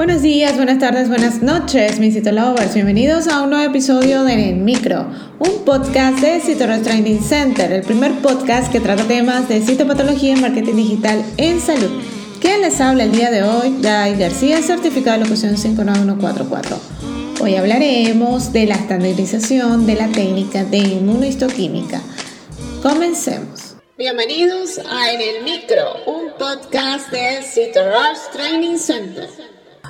Buenos días, buenas tardes, buenas noches, mis citolovers. Bienvenidos a un nuevo episodio de Micro, un podcast de Citorros Training Center, el primer podcast que trata temas de citopatología y marketing digital en salud. ¿Quién les habla el día de hoy? Dai García, certificado de locución 59144. Hoy hablaremos de la estandarización de la técnica de inmunohistoquímica. Comencemos. Bienvenidos a En el Micro, un podcast de Citorros Training Center.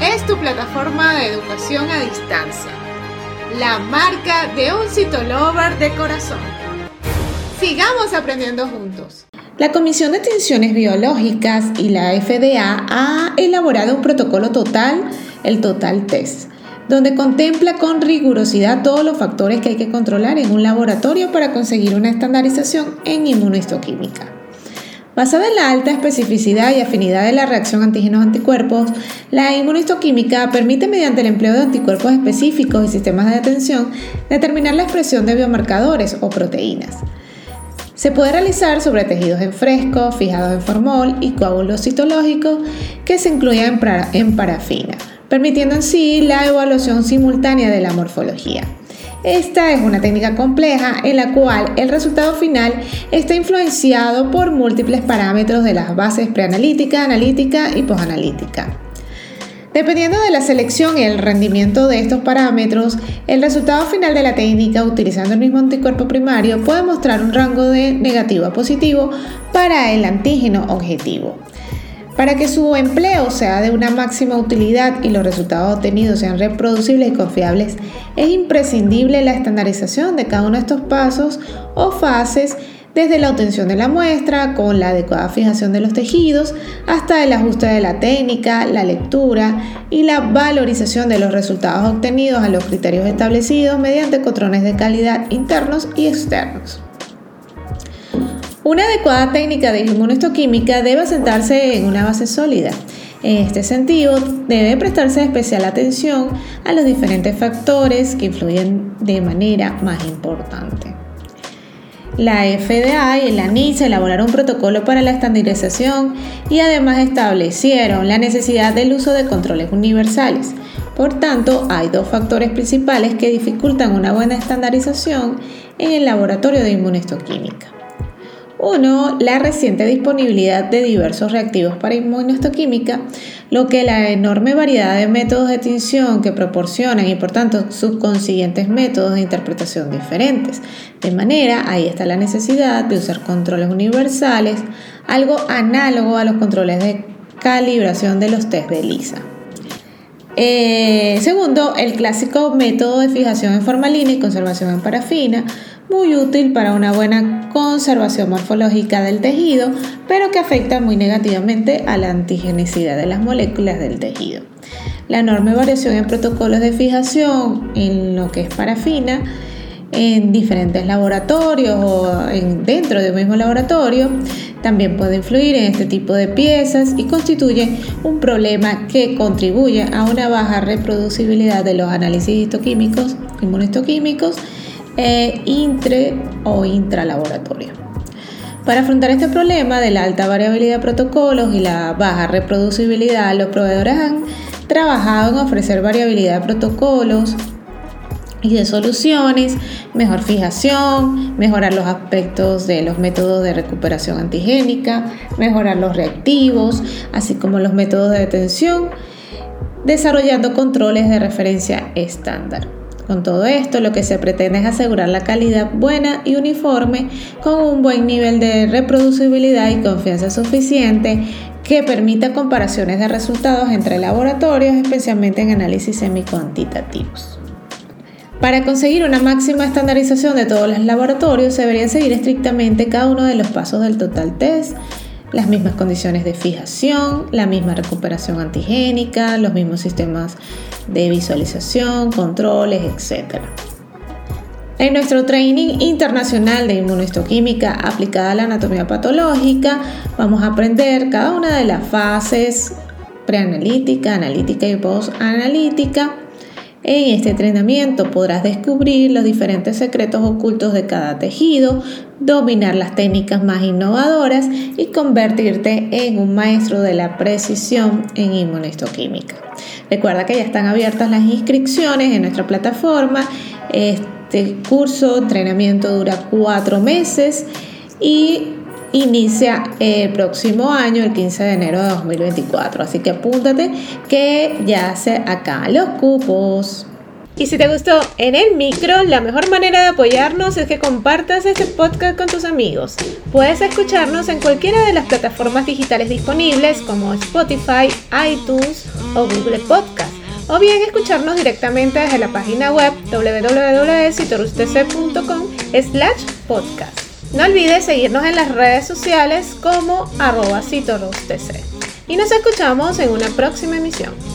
es tu plataforma de educación a distancia, la marca de un citolover de corazón. Sigamos aprendiendo juntos. La Comisión de Extinciones Biológicas y la FDA ha elaborado un protocolo total, el Total Test, donde contempla con rigurosidad todos los factores que hay que controlar en un laboratorio para conseguir una estandarización en inmunohistoquímica. Basada en la alta especificidad y afinidad de la reacción antígenos-anticuerpos, la inmunistoquímica permite mediante el empleo de anticuerpos específicos y sistemas de atención determinar la expresión de biomarcadores o proteínas. Se puede realizar sobre tejidos en fresco, fijados en formol y coágulos citológicos que se incluyan en parafina, permitiendo así la evaluación simultánea de la morfología. Esta es una técnica compleja en la cual el resultado final está influenciado por múltiples parámetros de las bases preanalítica, analítica y posanalítica. Dependiendo de la selección y el rendimiento de estos parámetros, el resultado final de la técnica utilizando el mismo anticuerpo primario puede mostrar un rango de negativo a positivo para el antígeno objetivo. Para que su empleo sea de una máxima utilidad y los resultados obtenidos sean reproducibles y confiables, es imprescindible la estandarización de cada uno de estos pasos o fases desde la obtención de la muestra, con la adecuada fijación de los tejidos, hasta el ajuste de la técnica, la lectura y la valorización de los resultados obtenidos a los criterios establecidos mediante controles de calidad internos y externos. Una adecuada técnica de inmunohistoquímica debe sentarse en una base sólida. En este sentido, debe prestarse especial atención a los diferentes factores que influyen de manera más importante. La FDA y la NICE elaboraron un protocolo para la estandarización y además establecieron la necesidad del uso de controles universales. Por tanto, hay dos factores principales que dificultan una buena estandarización en el laboratorio de inmunohistoquímica. Uno, la reciente disponibilidad de diversos reactivos para inmunohistoquímica, lo que la enorme variedad de métodos de tinción que proporcionan y por tanto sus consiguientes métodos de interpretación diferentes. De manera, ahí está la necesidad de usar controles universales, algo análogo a los controles de calibración de los test de LISA. Eh, segundo, el clásico método de fijación en formalina y conservación en parafina, muy útil para una buena conservación morfológica del tejido, pero que afecta muy negativamente a la antigenicidad de las moléculas del tejido. La enorme variación en protocolos de fijación en lo que es parafina en diferentes laboratorios o dentro del mismo laboratorio también puede influir en este tipo de piezas y constituye un problema que contribuye a una baja reproducibilidad de los análisis histoquímicos, inmunohistoquímicos e intre o intralaboratorio. Para afrontar este problema de la alta variabilidad de protocolos y la baja reproducibilidad, los proveedores han trabajado en ofrecer variabilidad de protocolos y de soluciones, mejor fijación, mejorar los aspectos de los métodos de recuperación antigénica, mejorar los reactivos, así como los métodos de detención, desarrollando controles de referencia estándar. Con todo esto, lo que se pretende es asegurar la calidad buena y uniforme con un buen nivel de reproducibilidad y confianza suficiente que permita comparaciones de resultados entre laboratorios, especialmente en análisis semi-cuantitativos. Para conseguir una máxima estandarización de todos los laboratorios, se debería seguir estrictamente cada uno de los pasos del total test las mismas condiciones de fijación, la misma recuperación antigénica, los mismos sistemas de visualización, controles, etc. En nuestro training internacional de inmunohistoquímica aplicada a la anatomía patológica, vamos a aprender cada una de las fases preanalítica, analítica y postanalítica en este entrenamiento podrás descubrir los diferentes secretos ocultos de cada tejido, dominar las técnicas más innovadoras y convertirte en un maestro de la precisión en inmunohistoquímica. Recuerda que ya están abiertas las inscripciones en nuestra plataforma. Este curso, entrenamiento dura cuatro meses y inicia el próximo año, el 15 de enero de 2024. Así que apúntate que ya se acá los cupos. Y si te gustó en el micro, la mejor manera de apoyarnos es que compartas este podcast con tus amigos. Puedes escucharnos en cualquiera de las plataformas digitales disponibles como Spotify, iTunes o Google Podcast. O bien escucharnos directamente desde la página web www.citorustc.com slash podcast. No olvides seguirnos en las redes sociales como arroba Y nos escuchamos en una próxima emisión.